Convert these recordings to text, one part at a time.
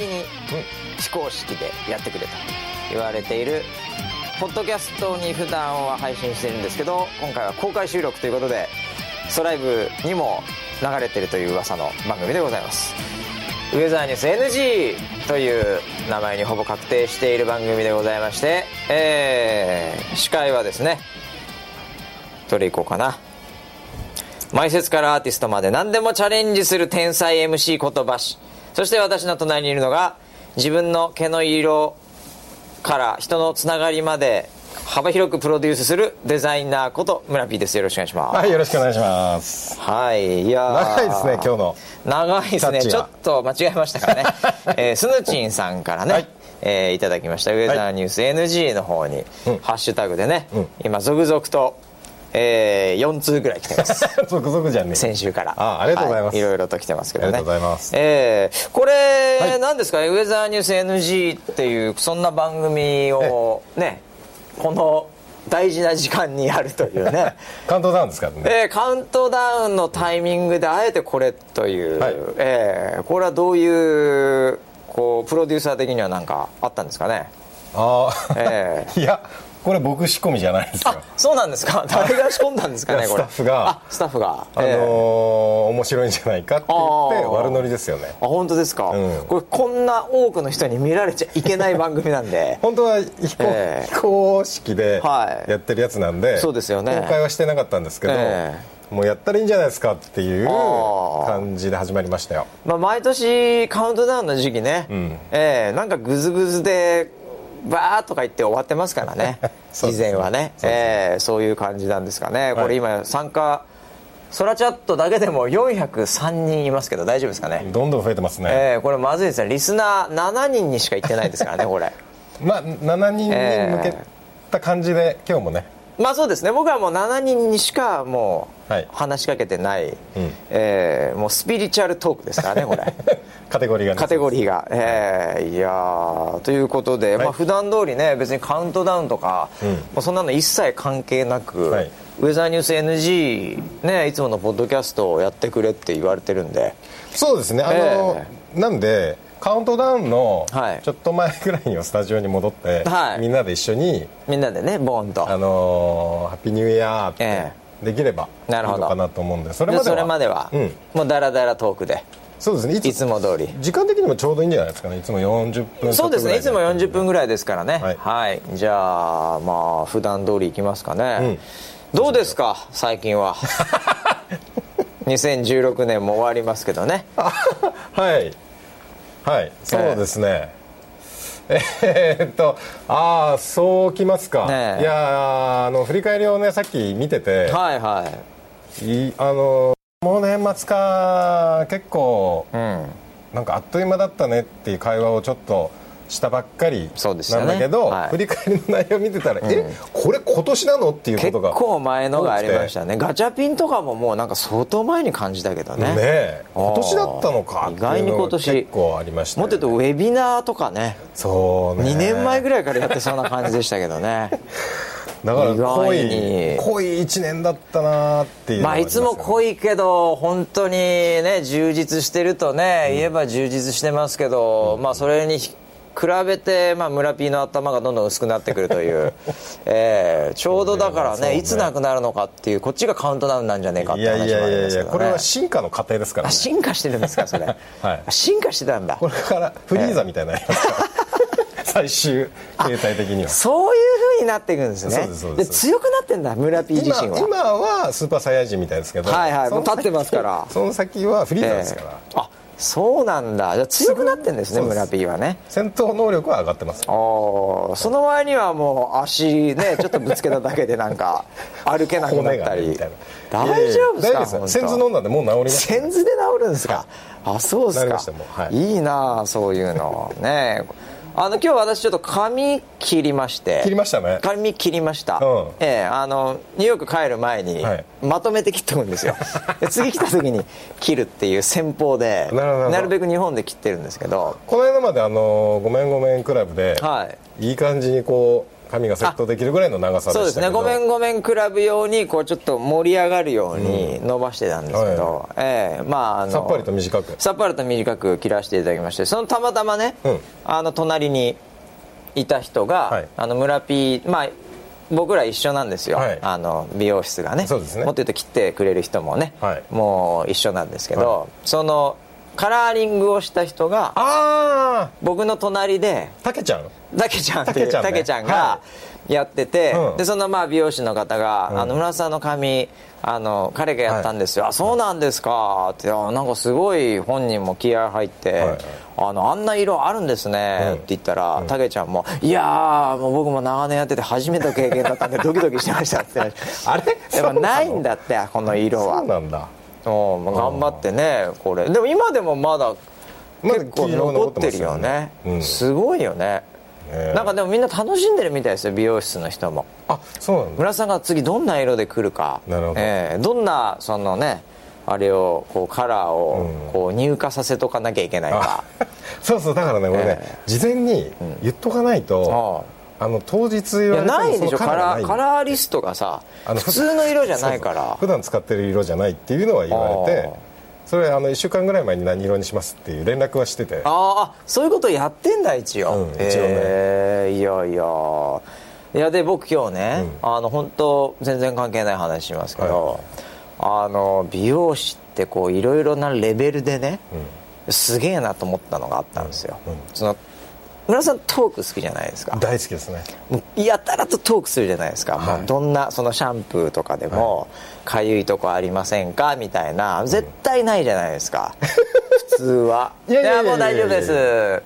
に非公式でやってくれと言われているポッドキャストに普段は配信してるんですけど今回は公開収録ということでストライブにも流れてるという噂の番組でございます。ウェザーニュース NG という名前にほぼ確定している番組でございまして、えー、司会はですねどれいこうかな。前説からアーティストまで何でもチャレンジする天才 MC 言葉師そして私の隣にいるのが自分の毛の色から人のつながりまで幅広くプロデュースするデザイナーこと村 P です。よろしくお願いします。はいよろしくお願いします。はいいやー。長いですね今日の。長いですね。ちょっと間違えましたからね、えー、スヌチンさんからね、はい。えーいただきました。ウェザーニュース NG の方に、うん。ハッシュタグでね、うん。今続々と、えー、4通ぐらい来てます。続々じゃんね先週から。あありがとうございます。はい、ろいろと来てますけどね。ありがとうございます。えーこれ、はい。何ですかね？ウェザーニュース NG っていうそんな番組をねこの大事な時間にやるというね。カウントダウンですからね。えーカウントダウンのタイミングであえてこれという、はい。えーこれはどういうこうプロデューサー的には何かあったんですかね？ああ、え。いやこれ僕仕込みじゃないですよ。あそうなんですか？誰が仕込んだんですかねスタッフが。あスタッフが。あのーえー面白いんじゃないかって言って悪ノリですよね。あ本当ですか、うん。これこんな多くの人に見られちゃいけない番組なんで。本当は非公,、ええ。非公式ではい。やってるやつなんで、そうですよね。公開はしてなかったんですけど、えもうやったらいいんじゃないですかっていう感じで始まりましたよ。まあ、毎年カウントダウンの時期ね、ん。えーなんかグズグズでバーッとか言って終わってますからね。以前はね。そえーそういう感じなんですかね、はい。これ今参加ソラチャットだけでも403人いますけど大丈夫ですかね、どんどん増えてますね、えーこれまずいですね。リスナー7人にしか言ってないですからねこれ。まあ7人に向けた感じで、今日もねまあそうですね。僕はもう7人にしかもうはい。話しかけてない、ん。えーもうスピリチュアルトークですからねこれ。カテゴリーがね。カテゴリーが、えーい。やーということで、はい。まあ普段通りね別にカウントダウンとか、うん。もうそんなの一切関係なく、はい。ウェザーニュース NG ねいつものポッドキャストをやってくれって言われてるんで。そうですね。あの、なんでカウントダウンのはい。ちょっと前ぐらいにはスタジオに戻って、はい。みんなで一緒にみんなでねボーンと。あのーハッピーニューイヤーってえできればいいなるほど。のかなと思うんでそれでまではそれまでは、うん、もうダラダラトークで。そうですね。いつも通り。時間的にもちょうどいいんじゃないですかね。いつも40分そうですね。いつも40分ぐらいですからね。は、はい。いじゃあまあ普段通りいきますかね、うん。どうですか？最近は。2016年も終わりますけどね。はいはい。そうですね。えーっとああそうきますか、ねえ。いやーあの振り返りをねさっき見てて、はいはい。いあのもう年末か結構うん。なんかあっという間だったねっていう会話をちょっとしたばっかりそうでしたね。なんだけど、はい。振り返りの内容を見てたら、えこれ今年なの？っていうこ結とが構前のがありましたね。ガチャピンとかももうなんか相当前に感じたけどね。ねえ今年だったのか意外に今年結構ありましたもっと言うとウェビナーとかねそうね2年前ぐらいからやってそうな感じでしたけどね。だから濃にい濃い1年だったなっていうのまあいつも濃いいけど本当にね充実してるとね言えば充実してますけど、まあそれに比べて、まあ、村 P の頭がどんどん薄くなってくるという、えーちょうどだからねねいつなくなるのかっていうこっちがカウントダウンなんじゃねえかって話もありますけどねやこれは進化の過程ですから、あね、進化してるんですかそれ、はい。あ進化してたんだ。これからフリーザみたいになりますから、最終形態的には。そういう風になっていくんですね。で強くなってんだ村 P 自今身は。今はスーパーサイヤ人みたいですけどはいはい。もう立ってますから。その先はフリーザですから、えーあそうなんだ。じゃあ強くなってんですね村 P はね。戦闘能力は上がってます。あーその前にはもう足ね ちょっとぶつけただけでなんか歩けなくな骨ったり大丈夫ですかいやいや大丈夫ですよ。センズ飲んだんでもう治りましたセンズで治るんですか？あそうですか。なりましたもう。はい。いいなあそういうの。ねあの今日私ちょっと髪切りまして。切りましたね。髪切りました、うん。ええあのニューヨーク帰る前にはい。まとめて切っておくんですよ。で次来た時に切るっていう戦法でなるべく日本で切ってるんですけど。この間まであの「ごめんごめんクラブで」はい。いい感じにこう髪がセットできるぐらいの長さそうですね。ごめんごめんクラブ用にこうちょっと盛り上がるように伸ばしてたんですけど、ええ。まああのさっぱりと短く。さっぱりと短く切らせていただきましてそのたまたまね、うん。あの隣にいた人が、はい。あの村 P まあ僕ら一緒なんですよ、はい。あの美容室がね。そうですね。もっと言うと切ってくれる人もね、はい。もう一緒なんですけど、はそのカラーリングをした人があ僕の隣であたけちゃん？たけちゃんっていうたけちゃんがはやってて、うん。でそのまあ美容師の方が「ん。あの村田さんの髪あの彼がやったんですよ」あそうなんですか」ってあなんかすごい本人も気合入って、はい。あの「あんな色あるんですね」うん。って言ったらたけちゃんも「いやーもう僕も長年やってて初めての経験だったんでドキドキしてました」って言って。あれ？やっぱないんだってこの色は。そうなんだうんまあ頑張ってねこれ。でも今でもまだ結構残ってるよね。うん。すごいよね。え。なんかでもみんな楽しんでるみたいですよ美容室の人も。あそうなんだ。村さんが次どんな色で来るか。なるほど。ええ。どんなそのねあれをこうカラーをうん。こう入荷させとかなきゃいけないか、あそうそうだからね俺ね、え事前に言っとかないと、あの当日言われてもないでしょ。カラカラーリストがさ普通の色じゃないから。普段使ってる色じゃないっていうのは言われてそれあの1週間ぐらい前に何色にしますっていう連絡はしてて。ああそういうことやってんだ一応、うん一応ね。へえいやいや。いやで僕今日ね、うあの本当全然関係ない話しますけど、あの美容師ってこういろいろなレベルでね、すげえなと思ったのがあったんですよ、うん。うん。その村さんトーク好きじゃないですか？大好きですね。やたらとトークするじゃないですか、はい。もうどんなそのシャンプーとかでも「かゆいとこありませんか?」みたいな。絶対ないじゃないですか、普通は。いやもう大丈夫です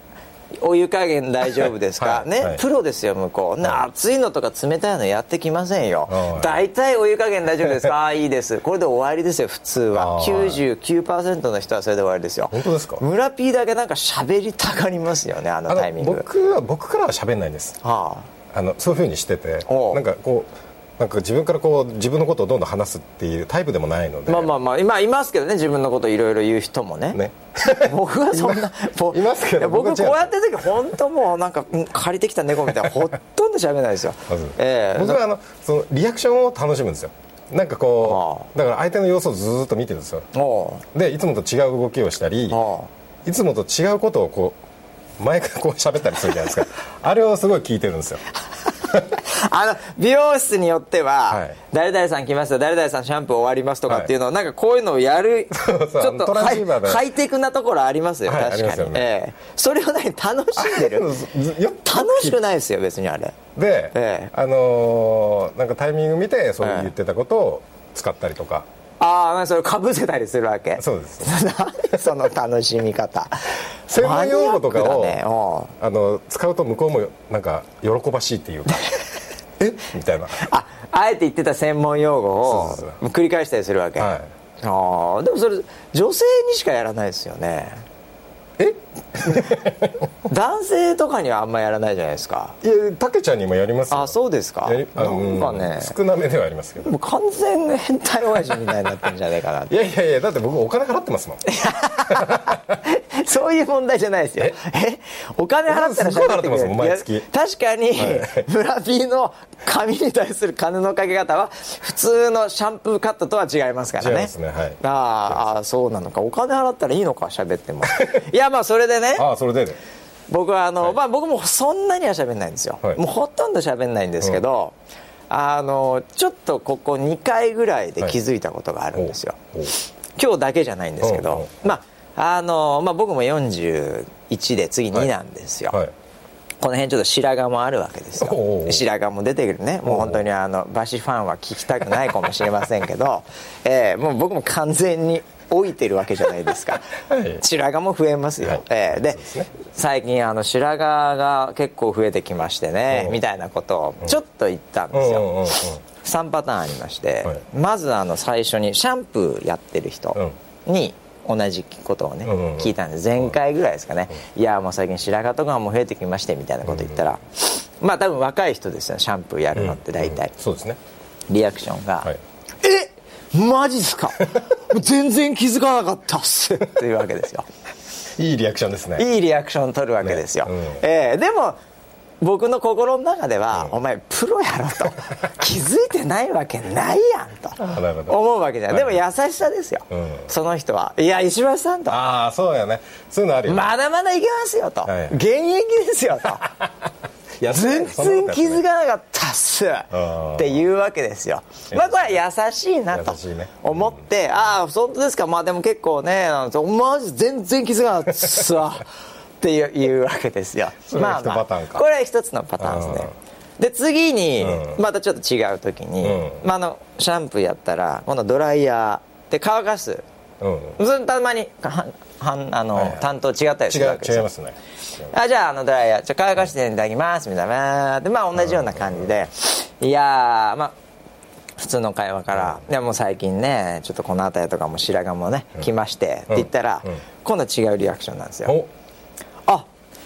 お湯加減大丈夫ですか、ね、プロですよ向こう、な熱いのとか冷たいのやってきませんよはい。大体お湯加減大丈夫ですか？ああいいです。これで終わりですよ普通は。はい99%の人はそれで終わりですよ。本当ですか？村 P だけなんか喋りたがりますよねあのあタイミング。僕は僕からは喋んないんです。はああのそういうふうにしててなんかこうなんか自分からこう自分のことをどんどん話すっていうタイプでもないので。まあまあまあ今いますけどね自分のこといろいろ言う人もね。ね。僕はそんな いますけど僕こうやってる時本当もうなんかうん借りてきた猫みたいな ほとんど喋らないですよ。まず。ええ。僕はあのそのリアクションを楽しむんですよ。なんかこうだから相手の様子をずーっと見てるんですよ。でいつもと違う動きをしたりおいつもと違うことをこう前からこう喋ったりするじゃないですか。あれをすごい聞いてるんですよ あの美容室によっては、はい。誰々さん来ますよ誰々さんシャンプー終わりますとかっていうのを、なんかこういうのをやる ちょっとハイハイテクなところありますよ、はい確かに、ね。ええ。それを何楽しんでる。楽しくないですよ別にあれ。で、ええ。あのーなんかタイミング見てそう言ってたことを使ったりとか、ああそれかぶせたりするわけ。そうです。何 その楽しみ方。専門用語とかを、ね。あの使うと向こうもなんか喜ばしいっていうか え？みたいな。ああえて言ってた専門用語を繰り返したりするわけ、はい。ああでもそれ女性にしかやらないですよねえ？男性とかにはあんまやらないじゃないですか。いやたけちゃんにもやりますよ。あそうですか。なんかね。少なめではありますけど。もう完全変態親父みたいになってんじゃないかないやいやいやだって僕お金払ってますもん そういう問題じゃないですよ。え？お金払ったらすごい払ってくれ毎月。確かに、はい。村 P の髪に対する金のかけ方は普通のシャンプーカットとは違いますからね。ねはい。あーあーそうなのか。お金払ったらいいのか喋っても。い。やまあそれでね。ああそれでね僕はあの、はい。まあ僕もそんなには喋んないんですよ、はい。もうほとんど喋んないんですけど、あのちょっとここ2回ぐらいで気づいたことがあるんですよ、おう。今日だけじゃないんですけうんどうん。まああの、まあ、僕も41で次2なんですよ、はい。この辺ちょっと白髪もあるわけですよ。白髪も出てくるね。もう本当にあの馬シファンは聞きたくないかもしれませんけど、えーもう僕も完全に老いてるわけじゃないですか、はい。白髪も増えますよ、はい。えーでね。最近あの白髪が結構増えてきましてねう。んみたいなことをちょっと言ったんですよ、うんうんうん。うん3パターンありまして、はい。まずあの最初にシャンプーやってる人に同じことをね、聞いたんです前回ぐらいですかね、いやもう最近白髪とかも増えてきましてみたいなこと言ったら、まあ多分若い人ですよシャンプーやるのって大体、うんそうですね。リアクションが「はい。えマジっすか？全然気づかなかったっす」っていうわけですよ。いいリアクションですね。いいリアクション取るわけですよ、ね。うん。ええでも僕の心の中では、お前プロやろと。気づいてないわけないやんと思うわけじゃん、でも優しさですよ、うん。その人は。いや石橋さんと。ああそうやね。そういうのあるよね。まだまだいけますよと、はい現役ですよと。いや全然気づかなかったっす。んっていうわけですよ。まあこれは優しいなと優しいね。思って、ああ本当ですか。まあでも結構ねマジ全然気づかなかったっすわっていうわけですよ。それが一パターンか。これは一つのパターンですね。で次にうん。またちょっと違う時に、うん。まあ、あのシャンプーやったら今度ドライヤーで乾かす。うん。それたまにははんあの、はいはい。担当違ったりするわけですよ。違いますね。あじゃああのドライヤーじゃあ乾かしていただきますみたいな。でまあ同じような感じで。いやーまあ普通の会話から「いやもう最近ねちょっとこの辺りとかも白髪もね来まして」って言ったらうん。今度は違うリアクションなんですよ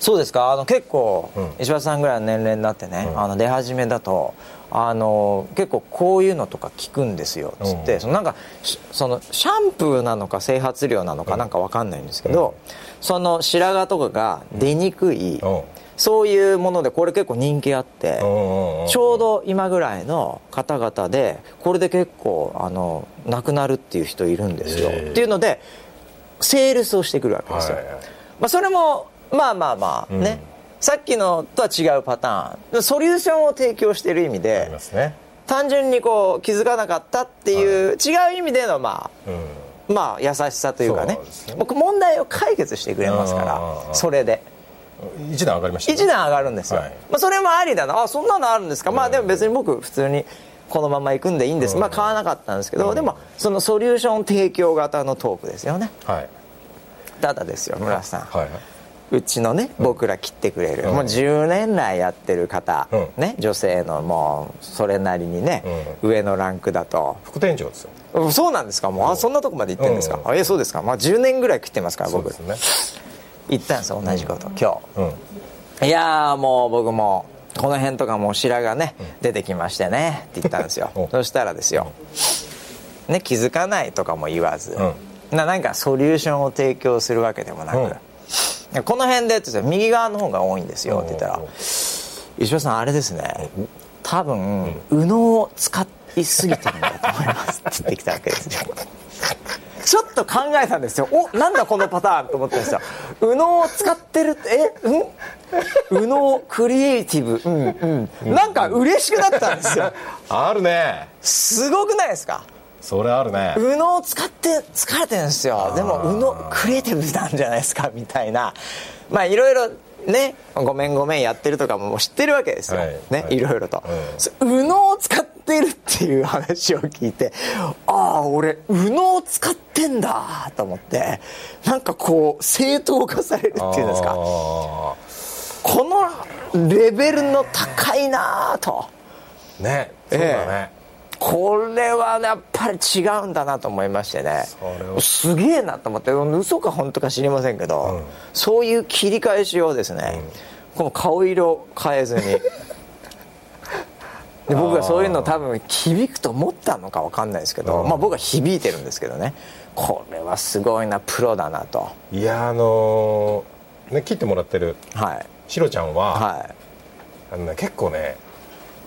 そうですか？あの結構うん。石橋さんぐらいの年齢になってねうん。あの出始めだとあの結構こういうのとか聞くんですよつって、うん。そのなんかしそのシャンプーなのか整髪料なのかなんかわかんないんですけど、その白髪とかが出にくい、うん。そういうものでこれ結構人気あって、うんうんちょうど今ぐらいの方々でこれで結構あの亡くなるっていう人いるんですよ、っていうのでセールスをしてくるわけですよ、はいはい。まあ、それもまあまあまあね、うんさっきのとは違うパターン。ソリューションを提供している意味でね。単純にこう気づかなかったっていう、違う意味でのまうん。あまあ優しさというかね。そうですね。僕問題を解決してくれますからうんそれで。一段上がりましたね。一段上がるんですよ、はい。まあ、それもありだな。あそんなのあるんですか、まあでも別に僕普通にこのまま行くんでいいんです、うん。まあ買わなかったんですけど、うん。でもそのソリューション提供型のトークですよね。はい。ただですよ村瀬さん、はいはいうちのね僕ら切ってくれる、うん。もう10年来やってる方、うん。ね、女性のもうそれなりにね、上のランクだと。副店長ですよ。うんそうなんですか？もうあそんなとこまで行ってるんですか、うん。あえそうですか、まあ、10年ぐらい切ってますから僕。そうですね。言ったんですよ同じこと、今うん。日いやーもう僕もこの辺とかもう白髪ね、出てきましてねって言ったんですよ。おそしたらですよ、ね、気づかないとかも言わず、ななんかソリューションを提供するわけでもなく、うんこの辺でって言ったら右側の方が多いんですよって言ったら石橋さんあれですね。多分右脳を使いすぎてるんだと思いますって言ってきたわけですよ。ちょっと考えたんですよ。おなんだこのパターンと思ったんですよ。右脳を使ってるってえうん？右脳クリエイティブ。うん。うん。なんか嬉しくなったんですよ。あるね。すごくないですか？それあるね。右脳を使って疲れてるんですよ。でも右脳クリエイティブなんじゃないですかみたいな。まあいろいろねごめんごめんやってるとかも知ってるわけですよ、はいね、はい。いろいろと、うん。そ右脳を使ってるっていう話を聞いてああ俺右脳を使ってんだと思ってなんかこう正当化されるっていうんですか。あこのレベルの高いなあと。ーねそうだね、えこれはやっぱり違うんだなと思いましてね。すげえなと思って嘘か本当か知りませんけど、うん。そういう切り返しをですね、この顔色変えずに。で僕がそういうの多分響くと思ったのか分かんないですけど、うん。まあ、僕は響いてるんですけどね。これはすごいなプロだなと。いやあのーね切ってもらってるはい。シロちゃんは、はい。あのね、結構ね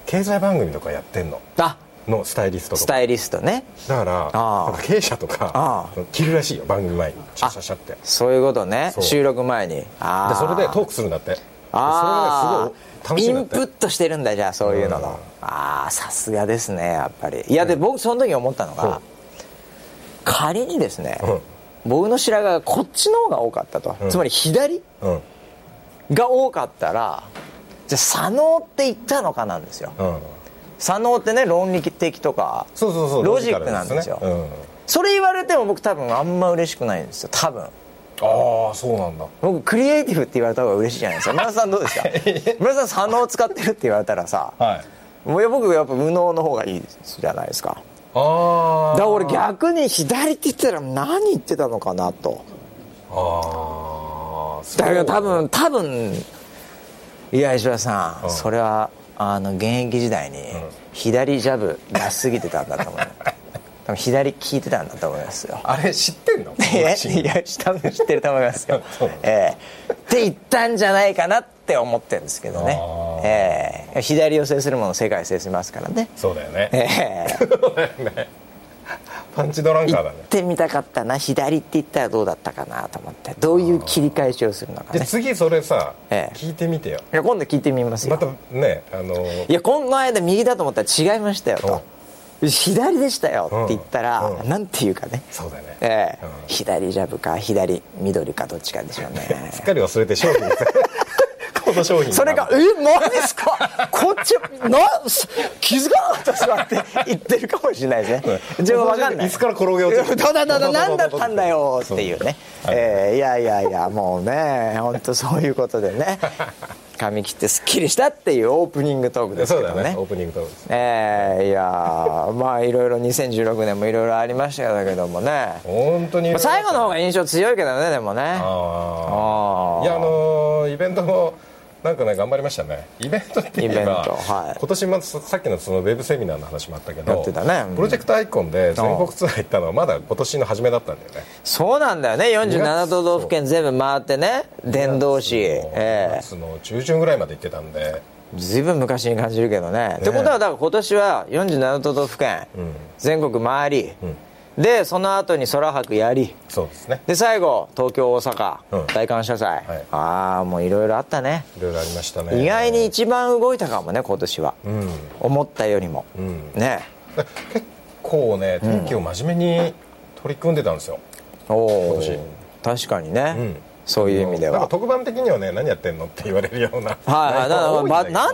経済番組とかやってんの。あのスタイリストスタイリストね。だから経営者とかあ着るらしいよ番組前に。シャシャシャって。でそういうことね。収録前に。あーそれでトークするんだって。であ。それがねすごい楽しいんだって。インプットしてるんだじゃあそういうのの、うん。ああさすがですねやっぱり。いやで僕その時思ったのが、うん。仮にですね、うん。僕の白髪がこっちの方が多かったと、うん。つまり左うん。が多かったらじゃあ左脳って言ったのかなんですよ。うん左脳ってね論理的とかそうそうそうロジックなんですよ。ロジカルね。それ言われても僕多分あんま嬉しくないんですよ多分。うん、ああそうなんだ。僕クリエイティブって言われた方が嬉しいじゃないですか。村田さんどうですか？村田さん左脳使ってるって言われたらさはい。もう僕やっぱ無能の方がいいじゃないですか。ああだから俺逆に左って言ってたら何言ってたのかなと。ああだから多分多分いや石原さん、うん。それはあの現役時代に左ジャブ出しすぎてたんだと思う 多分左効いてたんだと思いますよ。あれ知ってんの？いや多分知ってると思いますよ。ええ。って言ったんじゃないかなって思ってるんですけどね。あえー左寄せするもの世界制しますからね。そうだよね、ええ。そうだよねパンチドランカーだね。行ってみたかったな。左って言ったらどうだったかなと思って。どういう切り返しをするのかね。で次それさ、ええ。聞いてみてよ。いや今度聞いてみますよ、またねあのいやこの間右だと思ったら違いましたよと。左でしたよって言ったら、うん。うんなんていうかね。そうだよね。ええ。うん。左ジャブか左緑かどっちかでしょうね。すっかり忘れて商品この商品それが「えマジですか？こっちな気づかなかったっすわ」って言ってるかもしれないですね。自分分かんない。椅子から転げ落ちるだだだだ何だったんだよ。っていうね。えーいやいやいやもうね本当そういうことでね。髪切ってすっきりしたっていうオープニングトークですけどね。よね。オープニングトークです。えーいやーまあいろいろ2016年もいろいろありましたけどもね。本当に。最後の方が印象強いけどねでもね。ああいやあのーイベントもなんかね頑張りましたね。イベントって言えばはい。今年もさっきのそのウェブセミナーの話もあったけどやってたね。うんプロジェクトアイコンで全国ツアー行ったのはまだ今年の初めだったんだよね。そうなんだよね。47都道府県全部回ってね。伝道師2ええ。月の中旬ぐらいまで行ってたんで。ずいぶん昔に感じるけどね。ってことはだから今年は47都道府県、全国回り、でその後に空白やり。そうですね。で最後東京大阪、うん。大感謝祭、はい。ああもういろいろあったね。いろいろありましたね。意外に一番動いたかもね今年は、うん。思ったよりも、ん。ね。結構ね天気を真面目に取り組んでたんですよ、おお今年。確かにね、ん。そういう意味では。特番的にはね何やってんのって言われるような。はい何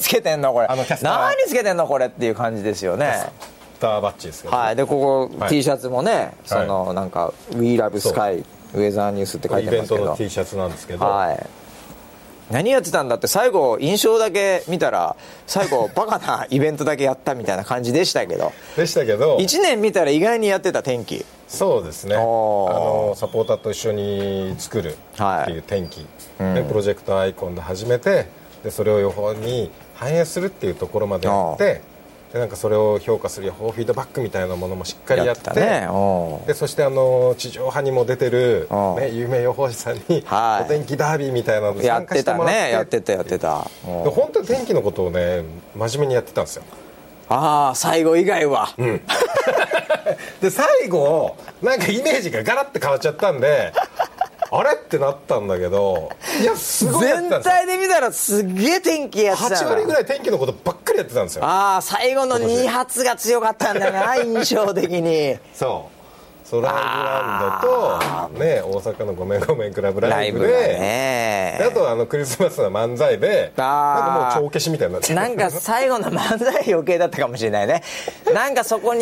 つけてんのこれ。何つけてんのこれっていう感じですよね。スターバッチですけど、はい。でここ、はい。T シャツもねその、なんか「WeLoveSky」ウェザーニュースって書いイてますけど。ベントの T シャツなんですけど、はい。何やってたんだって最後印象だけ見たら最後バカなイベントだけやったみたいな感じでしたけど。でしたけど。1年見たら意外にやってた天気。そうですね。あのサポーターと一緒に作るっていう天気、でプロジェクトアイコンで始めてでそれを予報に反映するっていうところまでやってでなんかそれを評価する予報フィードバックみたいなものもしっかりやってやったね。でそしてあの地上波にも出てる、う。んね、有名予報士さんにはい。お天気ダービーみたいなのでやっ参加てたしてもらって。ねやってたやってた。う。んで本当に天気のことをね真面目にやってたんですよ。ああ最後以外は、で最後なんかイメージがガラッて変わっちゃったんであれ？ってなったんだけど いやすごいやってたん全体で見たらすっげえ天気やってた8割ぐらい天気のことばっかりやってたんですよ。ああ最後の2発が強かったんだな 印象的に。そうソライブランドと、ね、大阪の「ごめんごめんクラブライブで」あとあのクリスマスの漫才でなんかもう帳消しみたいにな。ってなんか最後の漫才余計だったかもしれないね。なんかそこに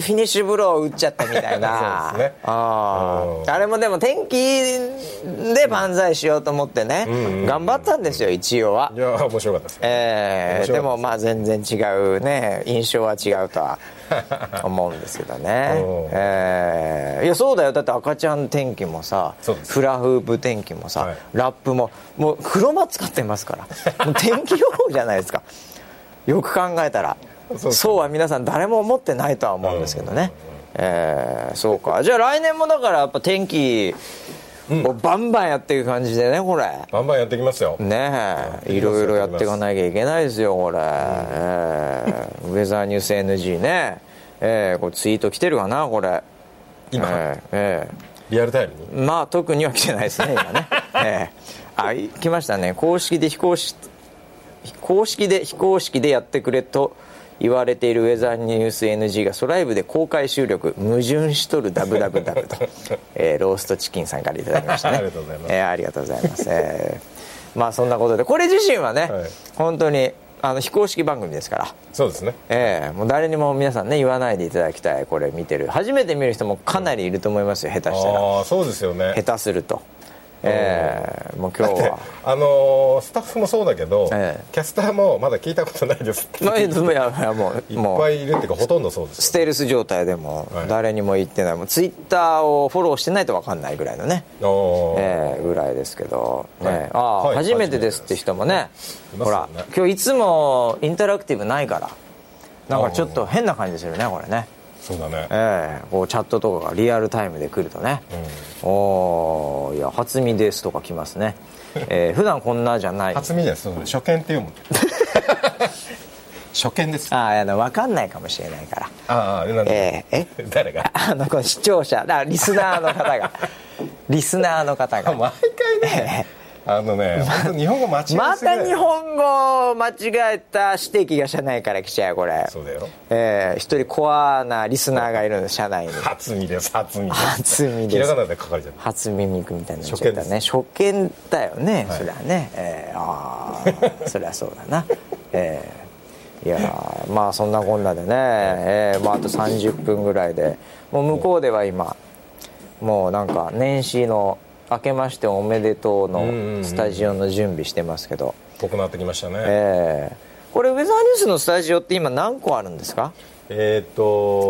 フィニッシュブローを打っちゃったみたいな。そうですね。あれもでも天気で漫才しようと思ってね、頑張ったんですよ一応は。いや面白かったですよえでもまあ全然違うね印象は違うとは思うんですけどね。うん、えーいやそうだよ。だって赤ちゃん天気もさフラフープ天気もさ、はい。ラップももう黒間使ってますから。もう天気予報じゃないですか。よく考えたら。そうは皆さん誰も思ってないとは思うんですけどね、えーそうか。じゃあ来年もだからやっぱ天気をバンバンやっていく感じでねこれ。バンバンやっていきますよ。ねえ。い。ろいろやっていかなきゃいけないですよこれ、えーウェザーニュース NG ね。えーこれツイート来てるかなこれ今。えーえリアルタイムに？ーまあ特には来てないですね今ね。えーあい来ましたね。公式で非公式公式で非公式でやってくれと言われているウェザーニュース NG がソライブで公開収録矛盾しとるダブダブダブと、えーローストチキンさんからいただきましたね。ありがとうございます。えーありがとうございます、えーまあそんなことでこれ自身はね、はい。本当にあの非公式番組ですから。そうですね。ええ。もう誰にも皆さんね言わないでいただきたいこれ見てる。初めて見る人もかなりいると思いますよ下手したら。ああそうですよね。下手するとええもう今日ではあのースタッフもそうだけど、ええ。キャスターもまだ聞いたことないですって。ま あいやいやもういもうっぱいいるっていうかほとんどそうですステルス状態でもはい。誰にも言ってない。もうツイッターをフォローしてないと分かんないぐらいのね。ええぐらいですけど、はい。ねああ、はい。初めてですって人もね。ほらね。今日いつもインタラクティブないから。なんかちょっと変な感じするねこれねそうだね。ええこうチャットとかがリアルタイムで来るとね、おーいや初見ですとか来ますね、えー、普段こんなじゃない。初見です初見っていうもん初見です。ああの分かんないかもしれないから。ああなんで、えー、え？誰が？あのこの視聴者だリスナーの方が。リスナーの方が。毎回ね、あのね、ま、日本語間違えまた日本語間違えた指摘が社内から来ちゃうこれ。そうだよ。ええー、一人コアなリスナーがいるんです社内に。初耳です初耳初耳です。ひらがなで書かれちゃう初耳くみたいになっちゃったね。初見だよね、はい、それはね、えー、ああそりゃそうだな。ええー、いやまあそんなこんなでね、えーまあ、あと30分ぐらいで。もう向こうでは今もうなんか年始の明けましておめでとうのスタジオの準備してますけど。ぽくなってきましたね。ええ。ー、これウェザーニュースのスタジオって今何個あるんですか？えっ、ー、と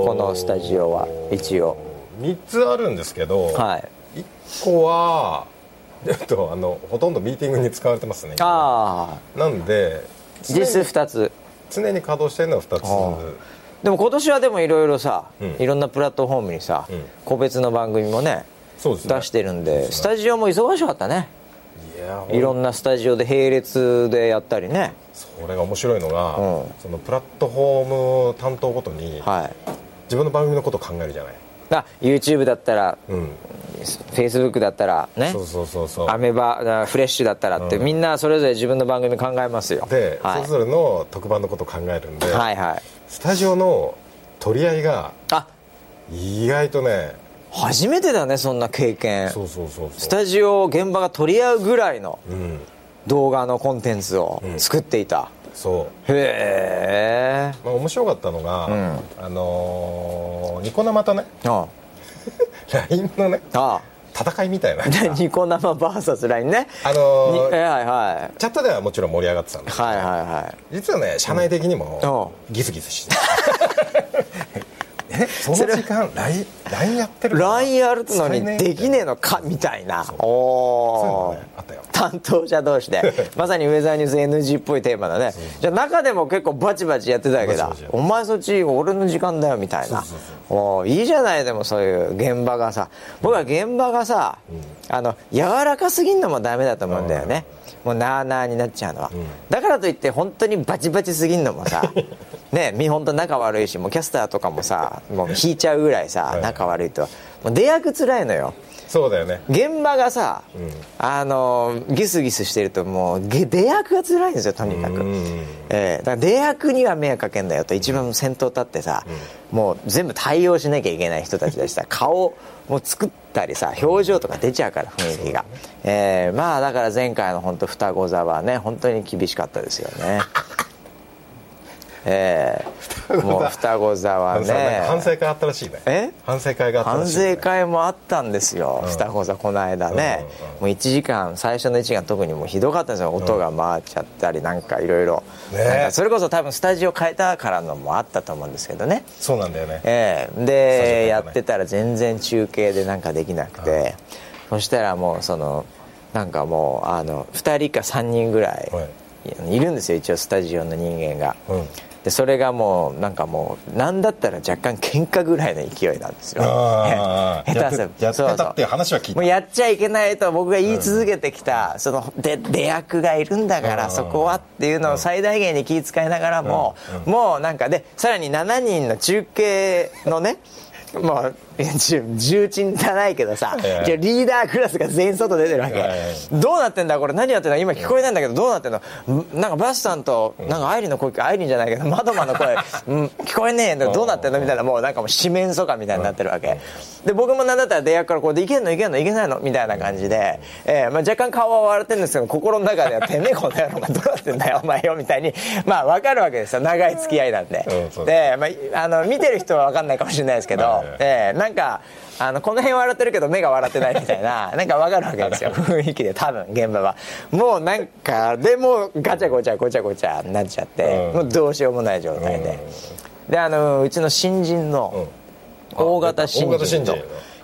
このスタジオは一応。3つあるんですけど、はい、1個は えっとあのほとんどミーティングに使われてますね。ああ。なんで実質2つ。常に稼働してるのは2つ。でも今年はでもいろいろさ、うん、いろんなプラットフォームにさ、うん、個別の番組もね出してるんで、ね、スタジオも忙しかったね。いろんなスタジオで並列でやったりね。それが面白いのが、うん、そのプラットフォーム担当ごとに、はい、自分の番組のことを考えるじゃない。あ YouTube だったら、うん、Facebook だったらね。そうそうそうそう。アメバフレッシュだったらって、うん、みんなそれぞれ自分の番組考えますよ。で、はい、それぞれの特番のことを考えるんで、はいはい、スタジオの取り合いが意外とね初めてだねそんな経験。そうそうそうスタジオ現場が取り合うぐらいの動画のコンテンツを作っていた、うん、そう。へえ、まあ、面白かったのが、うん、あのー、ニコ生とね。ああ。LINE のねああ。戦いみたいな。ニコ生 VSLINE ね。あのー、はいはい。チャットではもちろん盛り上がってたんですけど。はいはいはい。実はね社内的にもギスギスしてえその時間 LINE, やってる LINE やるのにできねえのか？みたいな。おお、担当者同士で。まさにウェザーニュース NG っぽいテーマだね。じゃあ中でも結構バチバチやってたわけだ。お前そっち俺の時間だよみたいな。おいいじゃないでもそういう現場がさ。僕は現場がさ、うん、あの柔らかすぎんのもダメだと思うんだよね、もうなあなあになっちゃうのは、うん、だからといって本当にバチバチすぎんのもさ ね見本当仲悪いしもうキャスターとかもさもう引いちゃうぐらいさ、はい、仲悪いと。もう出役つらいのよ。そうだよね。現場がさ、うん、あのギスギスしてるともう出役が辛いんですよとにかく、えー、だから出役には迷惑かけんだよと一番先頭立ってさ、うん、もう全部対応しなきゃいけない人たちでした。顔も作ったりさ表情とか出ちゃうから雰囲気が、ね、えー、まあだから前回の本当双子座はね本当に厳しかったですよねええ。もう双子座はね。反省会あったらしいね。え？反省会があった反省会もあったんですよ、うん、双子座この間ね、もう1時間最初の1時間特にもうひどかったん。ですよ音が回っちゃったりなんかいろいろ。それこそ多分スタジオ変えたからのもあったと思うんですけどね。そうなんだよね。ええ。で、ね、やってたら全然中継でなんかできなくて。そしたらもうそのなんかもうあの2人か3人ぐらい。いるんですよ一応スタジオの人間が、うんでそれがもうなんかもう何だったら若干喧嘩ぐらいの勢いなんですよ。下手すやってたっていう話は聞いた。もうやっちゃいけないと僕が言い続けてきた、うん、そので出役がいるんだからそこはっていうのを最大限に気遣いながらも、うん、もうなんかでさらに7人の中継のね重鎮じゃないけどさ、リーダークラスが全員外出てるわけ、どうなってんだこれ？何やってんだ今聞こえないんだけどどうなってんの？なんかバスさんとなんかアイリンの声アイリンじゃないけど マドマの声、うん、聞こえねえどうなってんの？みたいなもうなんかもう四面楚歌みたいになってるわけ。で僕もなんだったら出役からこうでいけんの？いけんの？いけないの？みたいな感じで、えーまあ、若干顔は笑ってるんですけど心の中ではてめえこの野郎がどうなってんだよお前よみたいにまあ分かるわけですよ。長い付き合いなんで、で、まあ、あの見てる人は分かんないかもしれないですけど、えー、なんかあのこの辺笑ってるけど目が笑ってないみたいな なんか分かるわけですよ。雰囲気で多分現場は。もうなんかでもガチャゴチャごちゃごちゃになっちゃって、もうどうしようもない状態で、であのうちの新人の、大型新人と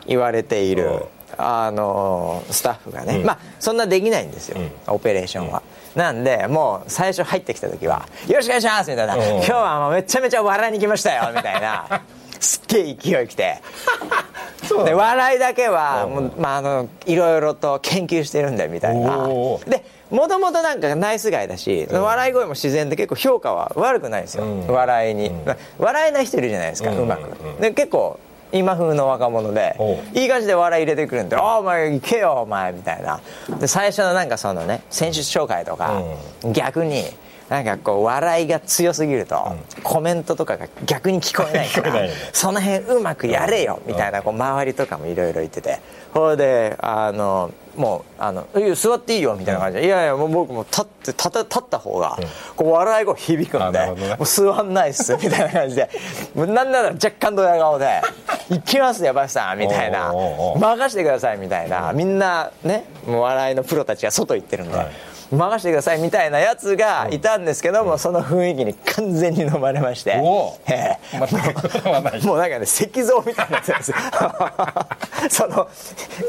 言われている、あのスタッフがね、まあそんなできないんですよ、オペレーションは。なんでもう最初入ってきた時は「よろしくお願いします」みたいな「今日はもうめちゃめちゃ笑いに来ましたよ」みたいな すっげえ勢いきて。で笑いだけはもう、まあ、あのいろいろと研究してるんだよみたいな。でもともとなんかナイスガイだし、うん、笑い声も自然で結構評価は悪くないんですよ、うん、笑いに、うん、笑えない人いるじゃないですか、うまく。で結構今風の若者でいい感じで笑い入れてくるんで「あお前行けよお前」みたいな。で最初のなんかそのね選手紹介とか、逆になんかこう笑いが強すぎると、コメントとかが逆に聞こえないからその辺うまくやれよみたいなこう周りとかもいろいろ言ってて。それであのもうあの座っていいよみたいな感じで、いやいやもう僕も立って立立った方がこう笑い声響くんで、もう座んないっすみたいな感じで。なんなら若干ドヤ顔で「行きますよバスさん」みたいな「任してください」みたいな。みんなね笑いのプロたちが外行ってるんで。任せてくださいみたいなやつがいたんですけども、その雰囲気に完全に飲まれまして、えー、もうなんかね石像みたいなやつです。その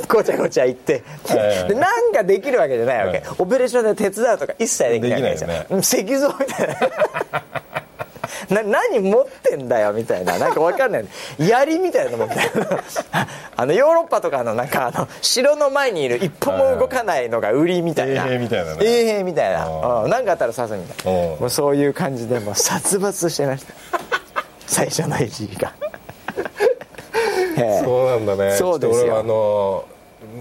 ごちゃごちゃ言って、でなんかできるわけじゃないわけ、オペレーションで手伝うとか一切できないわけですよ、ね、石像みたいなな何持ってんだよみたいななんか分かんない。槍みたいなの持ってあのヨーロッパとかのなんかあの城の前にいる一歩も動かないのが売りみたいな。衛兵みたいなね。衛兵みたいな。何かあったら刺すみたいな。もうそういう感じでもう殺伐してました。最初の1時間。そうなんだね。そうですよ。あの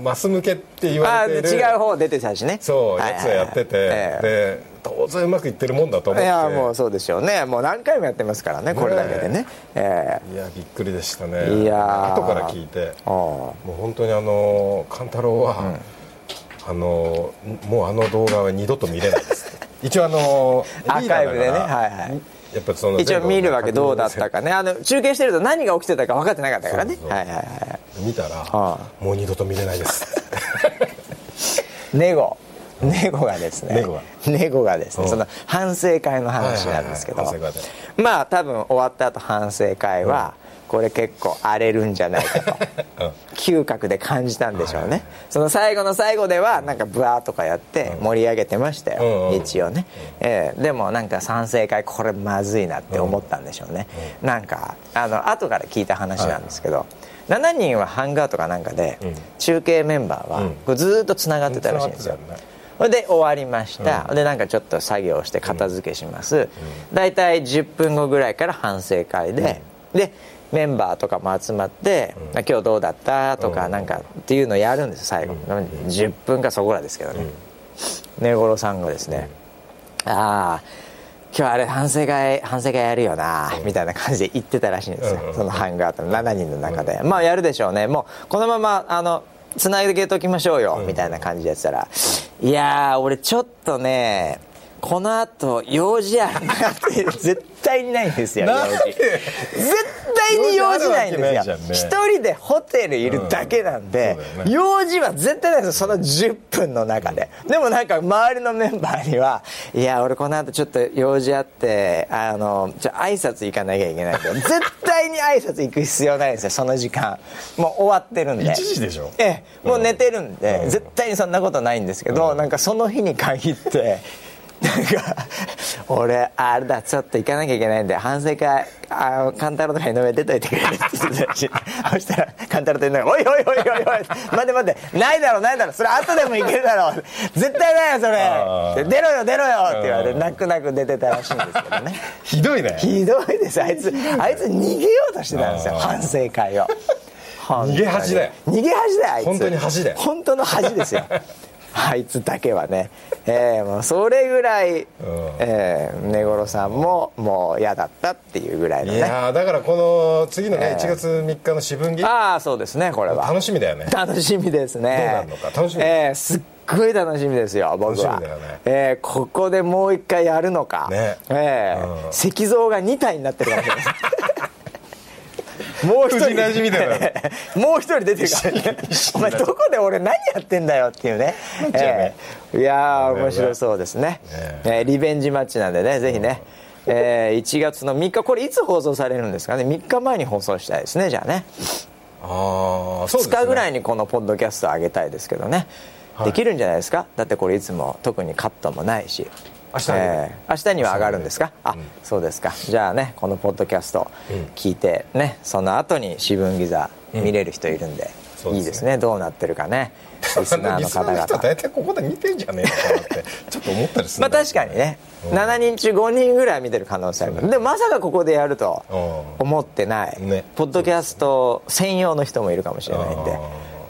マス向けって言われてる違う方出てたしね。そうやつやってて、で当然うまくいってるもんだと思って。いやもうそうでしょうね。もう何回もやってますからねこれだけでね、えー、いやびっくりでしたね。いや後から聞いてもう本当にあの勘太郎は、うん、あのもうあの動画は二度と見れないです 一応あのアーカイブでねはいはい。やっぱその一応見るわけどうだったかね。あの中継してると何が起きてたか分かってなかったからね。はいはいはい見たら、はあ、もう二度と見れないです ネゴネゴがですね。ネゴがですね。その反省会の話なんですけど。まあ多分終わった後反省会は、これ結構荒れるんじゃないかと。嗅覚で感じたんでしょうね。その最後の最後ではなんかブワーとかやって盛り上げてましたよ。一応ね。えでもなんか賛成会これまずいなって思ったんでしょうね。なんかあの後から聞いた話なんですけど。7人はハンガーとかなんかで中継メンバーはずっとつながってたらしいんですよそれで終わりました、うん、でなんかちょっと作業して片付けします。大体、うん、10分後ぐらいから反省会で、うん、でメンバーとかも集まって「今日どうだった?」とかなんかっていうのをやるんです最後、10分かそこらですけどね。根頃さんがですね「ああ今日あれ反省会反省会やるよなみたいな感じで言ってたらしいんですよ、そのハンガーとの7人の中で、まあやるでしょうね。もうこのままあのつなげときましょうよ、みたいな感じでやってたら、いや俺ちょっとねこの後用事あるなって絶対にないんですよ用事。絶対に用事ないんですよ。一、人でホテルいるだけなんで、用事は絶対ないですその10分の中で。でもなんか周りのメンバーにはいや俺この後ちょっと用事あってあのじゃ挨拶行かなきゃいけないけど 絶対に挨拶行く必要ないんですよその時間。もう終わってるんで。1時でしょ？ええ。もう寝てるんで、絶対にそんなことないんですけど、なんかその日に限ってなんか俺あれだちょっと行かなきゃいけないんで反省会あの勘太郎とか井上出といてくれって言ってたし そしたら勘太郎と井上が「おいおいおいおいおい待て待てないだろないだろそれ後でも行けるだろ絶対ないよそれ。出ろよ出ろよ」って言われて泣く泣く出てたらしいんですけどね。ひどいね。ひどいです。あいつあいつ逃げようとしてたんですよ反省会を。逃げ恥だよ。逃げ恥だよあいつ。本当に恥だよ。本当の恥ですよ あいつだけはね、えー、もうそれぐらい、うん、えー、根頃さんももう嫌だったっていうぐらいのね。いやだからこの次のね、えー、1月3日の四分儀ああそうですねこれは。楽しみだよね。楽しみですね。どうなるのか？楽しみえー、すっごい楽しみですよ僕は、ね。えー、ここでもう一回やるのか、ね。えー、うん、石像が2体になってるかもしれないもう一人。み だもう一人出てるからね。お前どこで俺何やってんだよっていうね。え。ー、いや面白そうですね、え。ー、リベンジマッチなんでねぜひね、えー、1月の3日これいつ放送されるんですかね？3日前に放送したいですねじゃあね。ああそうですね。2日ぐらいにこのポッドキャスト上げたいですけどね、はい、できるんじゃないですか？だってこれいつも特にカットもないし明日,、えー、明日には上がるんですか、あ、うん、そうですか。じゃあねこのポッドキャスト聞いてね、その後に四分ギザ見れる人いるんで、うん、いいですね。どうなってるかねリスナーの方々。大体ここで見てんじゃねえのかなって ちょっと思ったりするまあ確かにね、うん、7人中5人ぐらい見てる可能性あります、うん、でまさかここでやると思ってない、ね、ポッドキャスト専用の人もいるかもしれないんで。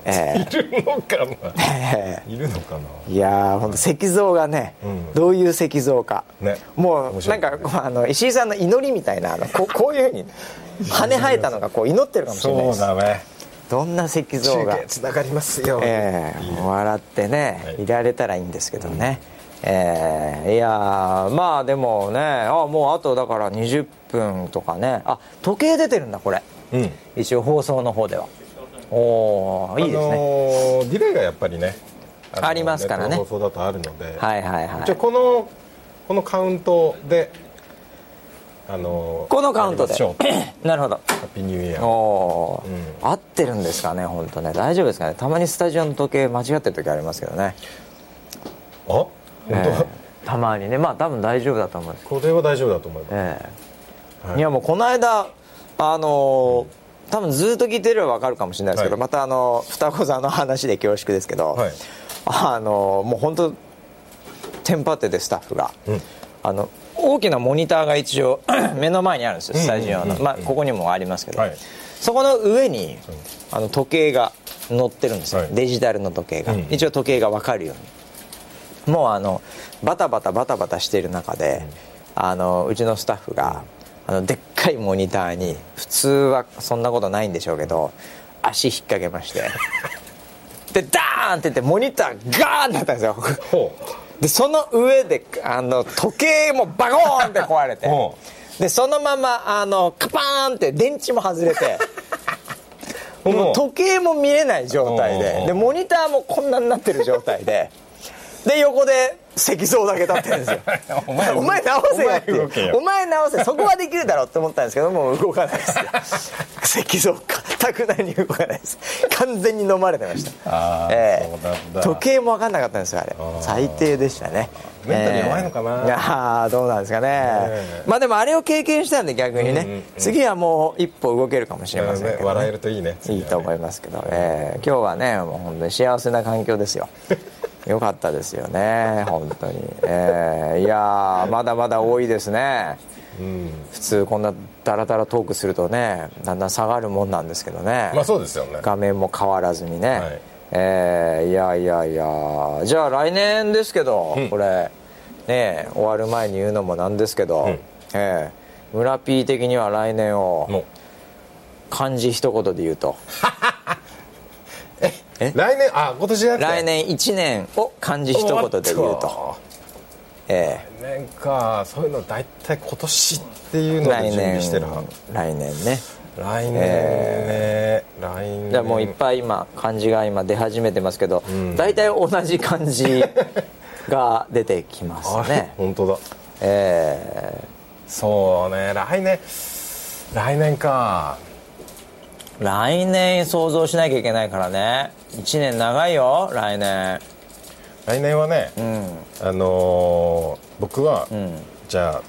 えー、いるのかな、えー、いるのかな。いや本当石像がね、うん、どういう石像か、ね、もうなんかあの石井さんの祈りみたいなあのここういうふうに羽生えたのがこう祈ってるかもしれないです。そうだね。どんな石像が。つながりますよ、えー、笑ってね、はい、いられたらいいんですけどね、うん、えー、いやまあでもねあもうあとだから20分とかね。あ時計出てるんだこれ、うん、一応放送の方ではおおいいですね、あのー、ディレイがやっぱりねありますからね。放送だとあるのではいはいはい。一応このこのカウントであのこのカウントで。なるほどハッピーニューイヤー。お、うん、合ってるんですかね本当ね。大丈夫ですかね。たまにスタジオの時計間違ってる時ありますけどね。あ？本当、えー、たまにね。まあ多分大丈夫だと思います。これは大丈夫だと思います、えーはい、いやもうこの間あのー、多分ずっと聞いてれば分かるかもしれないですけど、はい、またあの双子座の話で恐縮ですけど、はい、あのもう本当テンパっててスタッフが、うん、あの大きなモニターが一応 目の前にあるんですよスタジオの、まあ、ここにもありますけど、はい、そこの上にあの時計が載ってるんですよ、はい、デジタルの時計が、一応時計が分かるように。もうあのバタバタバタバタしている中で、あのうちのスタッフがあのでっかいモニターに普通はそんなことないんでしょうけど足引っ掛けまして。でダーンって言ってモニターガーンってなったんですよ。でその上であの時計もバコーンって壊れて。でそのままあのカパーンって電池も外れて。もう時計も見えない状態で。でモニターもこんなになってる状態でで横で石像だけ立ってるんですよ。お前お前直せよって。いうお前直せそこはできるだろうって思ったんですけどもう動かないです。よ石像か。くなに動かないです。完全に飲まれてました。あ、えー、時計も分かんなかったんですよあれ。最低でしたね。メンタル弱いのかな、えー、ああどうなんですかね、え。ー、まあでもあれを経験したんで逆にね、うんうんうん、次はもう一歩動けるかもしれませんけど、ね、笑えるといいね。いいと思いますけど、えー、今日はねもう本当に幸せな環境ですよよかったですよね本当に、えー、いやまだまだ多いですね、うん、普通こんなダラダラトークするとねだんだん下がるもんなんですけどね。まあそうですよね。画面も変わらずにね、はい、えー、いやいやいやじゃあ来年ですけど、うん、これね終わる前に言うのもなんですけど、うん、えー、村 P 的には来年を漢字一言で言うと 来年あ今年じゃなくて来年1年を漢字一言で言うと。ええ。来年か。そういうの大体今年っていうので準備してる来年ね。来年ね、えー、来年。じゃもういっぱい今漢字が今出始めてますけど、うん、大体同じ漢字が出てきますね。本当だ。ええ。ー、そうね。来年来年か来年想像しなきゃいけないからね。1年長いよ来年。来年はね、うん、あのー、僕は、うん、じゃあ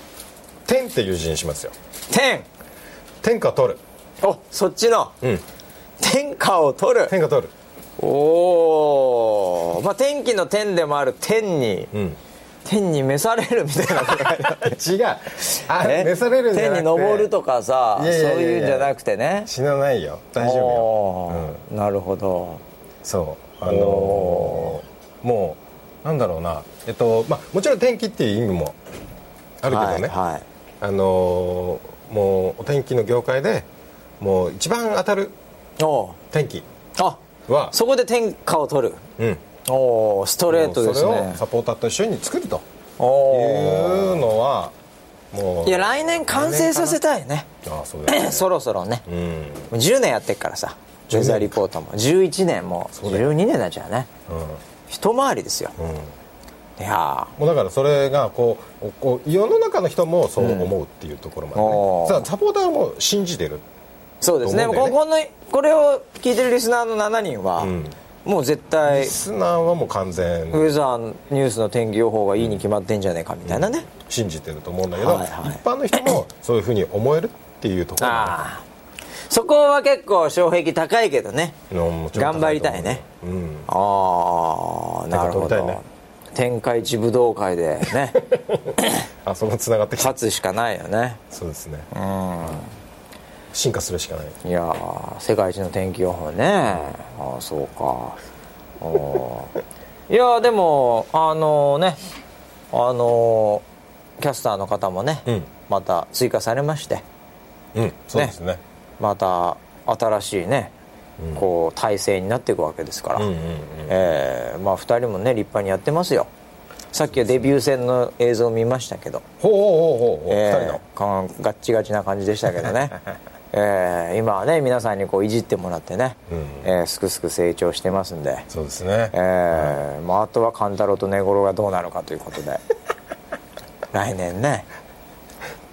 「天」っていう字にしますよ。天。天下取る。おそっちの、うん、天下を取る。天下取る。おおまあ天気の天でもある天に、うん天に召されるみたいな 違う。あ召される天に登るとかさそういうんじゃなくてね。死なないよ。大丈夫よ、うん、なるほど。そう。あのー、もうなんだろうな。えっとまあもちろん天気っていう意味もあるけどね、はいはい、あのー、もうお天気の業界でもう一番当たる天気はそこで天下を取る。うんおストレートですね。それをサポーターと一緒に作ると。いうのはもう。いや来年完成させたいね。あそうですね。そろそろね、うん、10年やってっからさ。ウェザーリポートも。11年も12年になっちゃうね、うん、一回りですよ、うん、いやもうだからそれがこうこう世の中の人もそう思うっていうところまで、ね、うん、サポーターも信じてるそうですね。ねここのこれを聞いてるリスナーの7人は、うんもう絶対リスナーはもう完全ウェザーニュースの天気予報がいいに決まってんじゃねえかみたいなね、信じてると思うんだけど、はいはい、一般の人もそういうふうに思えるっていうところ、ね、そこは結構障壁高いけどね。頑張りたいね、うん、ああなるほど、ね、天下一武道会でね。あそこつながってきた。勝つしかないよね。そうですね。うん進化するしかない。いや世界一の天気予報ね。ああそうか。いやでもあのね。あのキャスターの方もね、うん、また追加されまして。うんそうですね、ね、また新しいね。こう体制になっていくわけですから、えまあ、2人もね立派にやってますよ。さっきはデビュー戦の映像を見ましたけど。ほうほうほうほう、えー、2人の。ガッチガチな感じでしたけどね えー、今はね皆さんにこういじってもらってね、うん、えー、すくすく成長してますんで。そうですね、えー、まあ、あとは勘太郎と根頃がどうなるかということで。来年ね。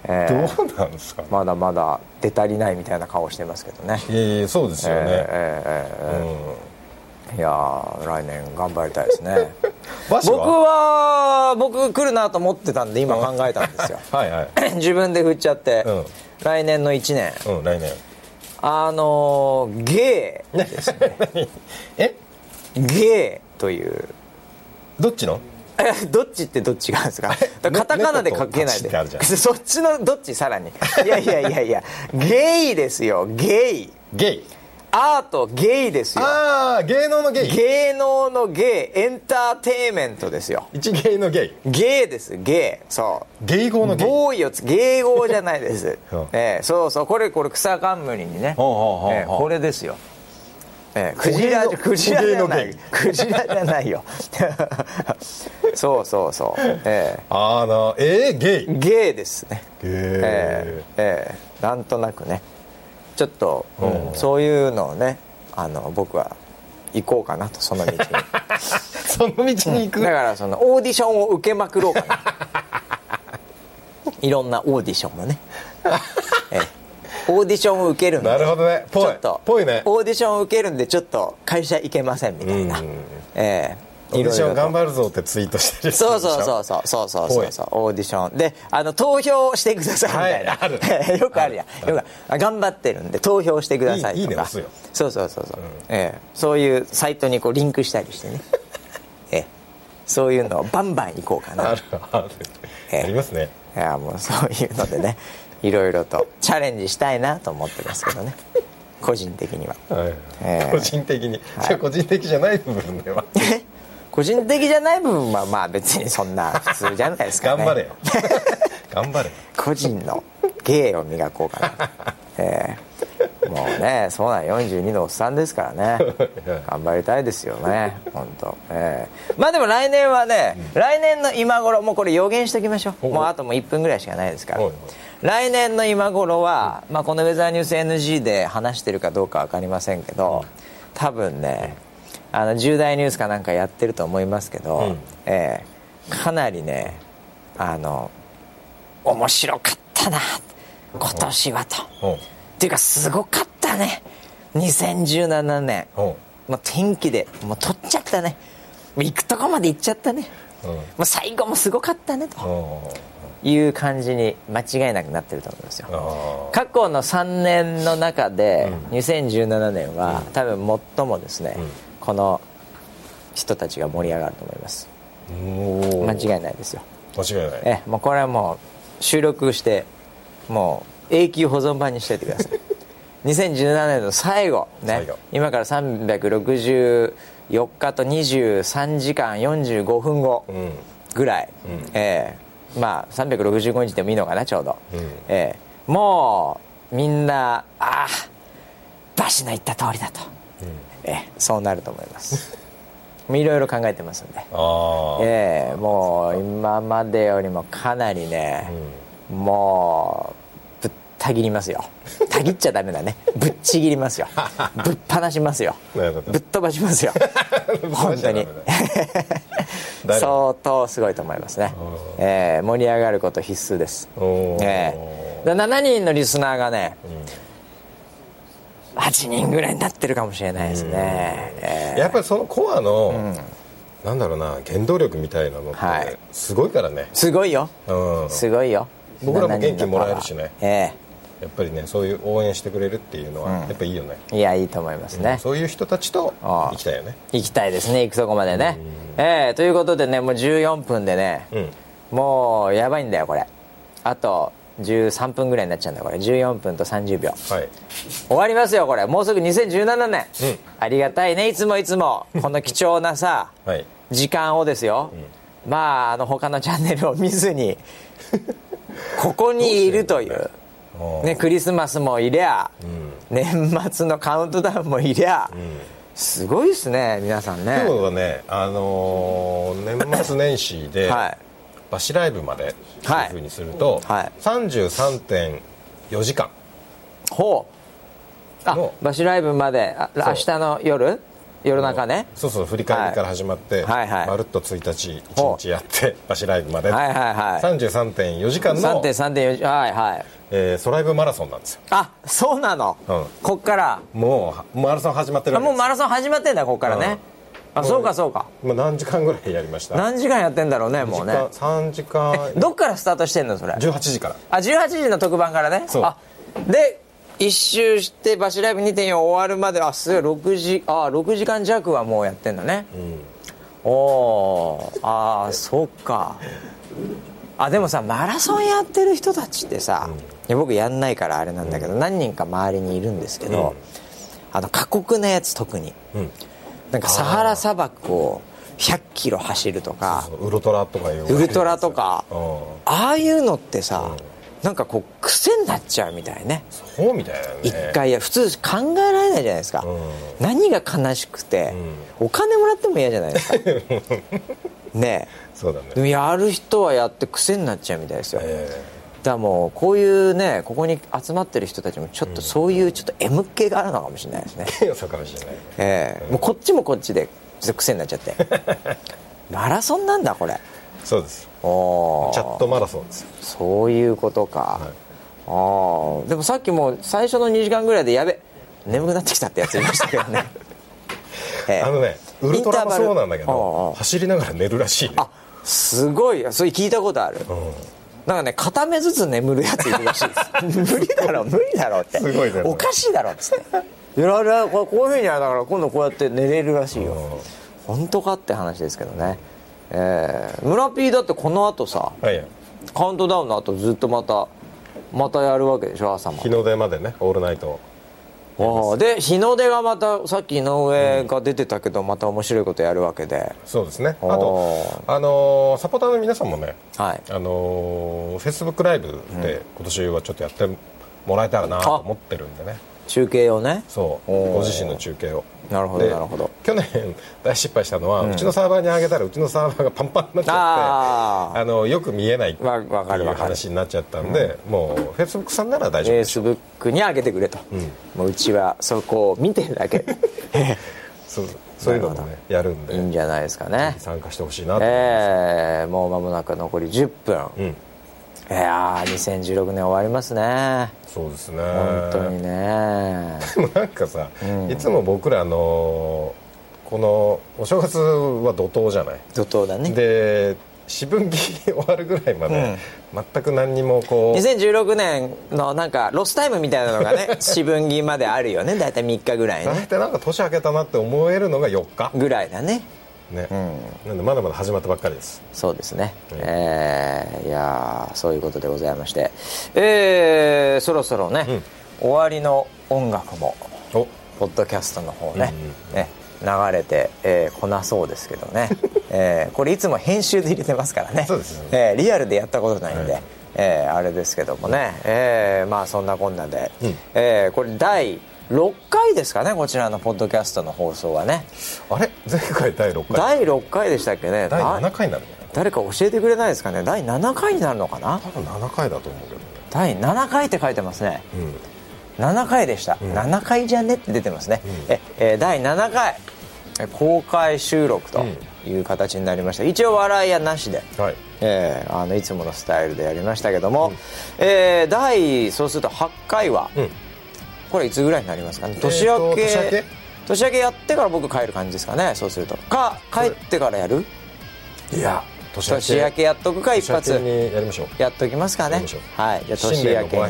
えー、どうなんですか、ね、まだまだ出足りないみたいな顔してますけどね。いやいやそうですよね、えー、えー、うん、いや来年頑張りたいですね。僕は僕来るなと思ってたんで今考えたんですよ。はい、はい、自分で振っちゃって、うん、来年の1年、うん、来年。あのゲーですねえ？ゲーという。どっちの？どっちってどっちがですか？カタカナで書けないで。そっちのどっち？さらに。いやいやいやいや。ゲイですよ。ゲイ。ゲイアートゲイですよ。ああ芸能のゲイ。芸能のゲイエンターテイメントですよ。一芸のゲイ。ゲイです。ゲイ。そう。芸語のゲイ。ボーイを芸語じゃないです、えー、そうそう。これこれ草冠にね、えー、これですよ。ええ、クジラクジラじゃないクジラじゃないよ。そうそうそう。ええ。あのえー、ゲイ。ゲイですね。ゲイえー、えー、なんとなくねちょっと、うん、そういうのをねあの僕は行こうかなとその道に。その道に行く、うん、だからそのオーディションを受けまくろうかな。いろんなオーディションもね、ええ。オーディションを受けるんでなるほどね。ちょっとぽいね。オーディションを受けるんでちょっと会社行けませんみたいな、ええオーディション頑張るぞってツイートしてるそうそうそうそうそうそうそうそう。オーディション。であの投票してくださいみたいな、はい、よくあるやん。よく頑張ってるんで投票してくださいとか。いいいいねそうそうそうそう、うん、ええ、そういうサイトにこうリンクしたりしてね。ええ、そういうのをバンバン行こうかな。あるある、ええ、ありますね。いやもうそういうのでね いろいろとチャレンジしたいなと思ってますけどね。個人的には、はい。えー、個人的に、はい、個人的じゃない部分では 個人的じゃない部分はまあ別にそんな普通じゃないですかね。頑張れよ。頑張れ。個人の芸を磨こうかな、えー、もうねそうなん42のおっさんですからね。頑張りたいですよね。本当、えー、まあでも来年はね、うん、来年の今頃もうこれ予言しときましょう。もうあともう1分ぐらいしかないですから。来年の今頃は、まあ、このウェザーニュース NG で話してるかどうか分かりませんけど多分ねあの重大ニュースかなんかやってると思いますけど、うん、えー、かなりねあの面白かったな今年はと。っていうかすごかったね。2017年。もう天気でもう取っちゃったね。行くとこまで行っちゃったね。もう最後もすごかったねと。いう感じに間違いなくなってると思いますよ。過去の3年の中で、2017年は、多分最もですね、この人たちが盛り上がると思います。間違いないですよ。間違いない。えもうこれはもう収録してもう永久保存版にしておいてください。2017年の最後ね今から364日と23時間45分後ぐらい、うん、えー、まあ365日でもいいのかなちょうど、うん、えー、もうみんなああバシの言った通りだと、うん、えー、そうなると思います。いろいろ考えてますんで。ええー、もう今までよりもかなりね、うん、もうぶった切りますよ。たぎっちゃダメだね。ぶっちぎりますよ。ぶっ放しますよ。ぶっ飛ばしますよ。本当に。相当すごいと思いますね、えー、盛り上がること必須です、えー、7人のリスナーがね、8人ぐらいになってるかもしれないですね、えー、やっぱりそのコアの、うん、なんだろうな原動力みたいなのってすごいからね、はい、すごいよ、うん、すごいよ。僕らも元気もらえるしね。ええ。ーやっぱりねそういう応援してくれるっていうのはやっぱいいよね、うん、いやいいと思いますね、うん、そういう人たちと行きたいよね。行きたいですね行くとこまでね、えー、ということでねもう14分でね、うん、もうやばいんだよこれ。あと13分ぐらいになっちゃうんだこれ。14分と30秒、はい、終わりますよこれ。もうすぐ2017年、うん、ありがたいねいつもいつも。この貴重なさ、はい、時間をですよ、うん、まああの他のチャンネルを見ずに ここにいるという。ね、クリスマスもいりゃ、うん、年末のカウントダウンもいりゃ、うん、すごいですね皆さんね。今日はね、あのー、年末年始で、はい、バシライブまでとい。うふうにすると、はい。はい、33.4時間。ほう。あバシライブまで。あ明日の夜？夜中ね？そうそう振り返りから始まって、はい。はい。はい、まるっと1日1日やってバシライブまで、はいはいはい、33.4時間の3.4時はいはい。えー、ソライブマラソンなんですよ。あそうなの、うん、こっから？もうマラソン始まってるもうマラソン始まってんだこっからね、うん、あそうかそうか。今何時間ぐらいやりました？何時間やってんだろうねもうね。3時間。どっからスタートしてんのそれ？18時から。あ18時の特番からね？そう。あで一周してバシライブ2.4終わるまであすごい6時あ6時間弱はもうやってんだね、うん、おおああそっか。あでもさマラソンやってる人たちってさ、うん、僕やんないからあれなんだけど、うん、何人か周りにいるんですけど、あの過酷なやつ特に、なんかサハラ砂漠を100キロ走るとかウルトラとかいう。ウルトラとかああいうのってさ、なんかこう癖になっちゃうみたいね。そうみたいなね。一回普通考えられないじゃないですか、うん、何が悲しくて、うん、お金もらっても嫌じゃないですか。ねそうだね。でもやる人はやって癖になっちゃうみたいですよ、えー、だもうこういうねここに集まってる人たちもちょっとそういうちょっと M 系があるのかもしれないですね、そうかもしれない、ええ。ー、もうこっちもこっちでちょっと癖になっちゃって。マラソンなんだこれ。そうです。チャットマラソンです。そういうことか、はい、ああでもさっきも最初の2時間ぐらいでやべ眠くなってきたってやついましたけどね、えー、あのねウルトラもそうなんだけど走りながら寝るらしい、ね、あすごい。それ聞いたことある、うんなんかね片目ずつ眠るやついるらしいです。無理だろ無理だろって。すごいねおかしいだろっつって。いやいやこういうふうにやだから今度こうやって寝れるらしいよ、本当かって話ですけどね。えー、村 P だってこの後さ、はい、カウントダウンの後ずっとまたまたやるわけでしょ朝ま日の出までねオールナイト。あで日の出がまたさっき井上が出てたけど、また面白いことやるわけで。そうですね。あと、あのー、サポーターの皆さんもね、はい。あのフェイスブックライブで今年はちょっとやってもらえたらなと思ってるんでね、中継をね。そう。ご自身の中継をなるほどなるほど。去年 大失敗したのは、うん、うちのサーバーに上げたらうちのサーバーが パンパンになっちゃってあのよく見えないっていう話になっちゃったんで、うん、もうフェイスブックさんなら大丈夫です。フェイスブックに上げてくれと、うん、もううちはそこを見てるだけ。そうそういうのもねやるんでいいんじゃないですかね。参加してほしいなと思います、えー、もう間もなく残り10分、うんいやー2016年終わりますね。そうですね。本当にね。でもなんかさ、うん、いつも僕らのこのお正月は怒涛じゃない？怒涛だね。で四分期終わるぐらいまで、うん、全く何にもこう2016年のなんかロスタイムみたいなのがね四分期まであるよね。大体3日ぐらいね。大体なんか年明けたなって思えるのが4日。ぐらいだねね、うん、なんでまだまだ始まったばっかりです。そうですね、うん、えー、いやそういうことでございまして。えー、そろそろね、うん、終わりの音楽もポッドキャストの方ねうんうん、ね流れて、えー、こなそうですけどね、えー、これいつも編集で入れてますからね。そうですね、えー、リアルでやったことないんで、はい、えー、あれですけどもね、えー、まあそんなこんなで、うん、えー、これ第6回ですかねこちらのポッドキャストの放送はね。あれ？前回第6回。第6回でしたっけね？第7回になる誰か教えてくれないですかね？第7回になるのかな？多分7回だと思うけどね。第7回って書いてますね、うん、7回でした、うん、7回じゃね？って出てますね、うん、ええ第7回。公開収録という形になりました、一応笑いやなしで、はい。えー、あのいつものスタイルでやりましたけども、うん、えー、第そうすると8回は、これいつぐらいになりますかね？年明け,、えー、年明け？年明けやってから僕帰る感じですかねそうすると。か帰ってからやる？いや年明けやっとくか一発。にやりましょう。やっときますかね。はいじゃあ年明けに。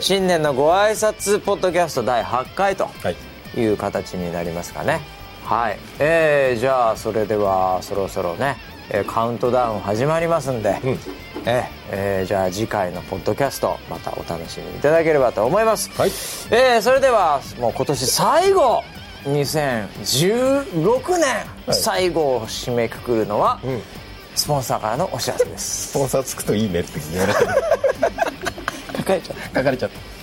新年のご挨拶ポッドキャスト第8回とい。う形になりますかね。はい、えー、じゃあそれではそろそろねカウントダウン始まりますんで、うん、ええー、じゃあ次回のポッドキャストまたお楽しみいただければと思います、はい。えー、それではもう今年最後2016年最後を締めくくるのは、うんスポンサーからのお知らせです。スポンサーつくといいねって言われてる。書かれちゃった書かれちゃった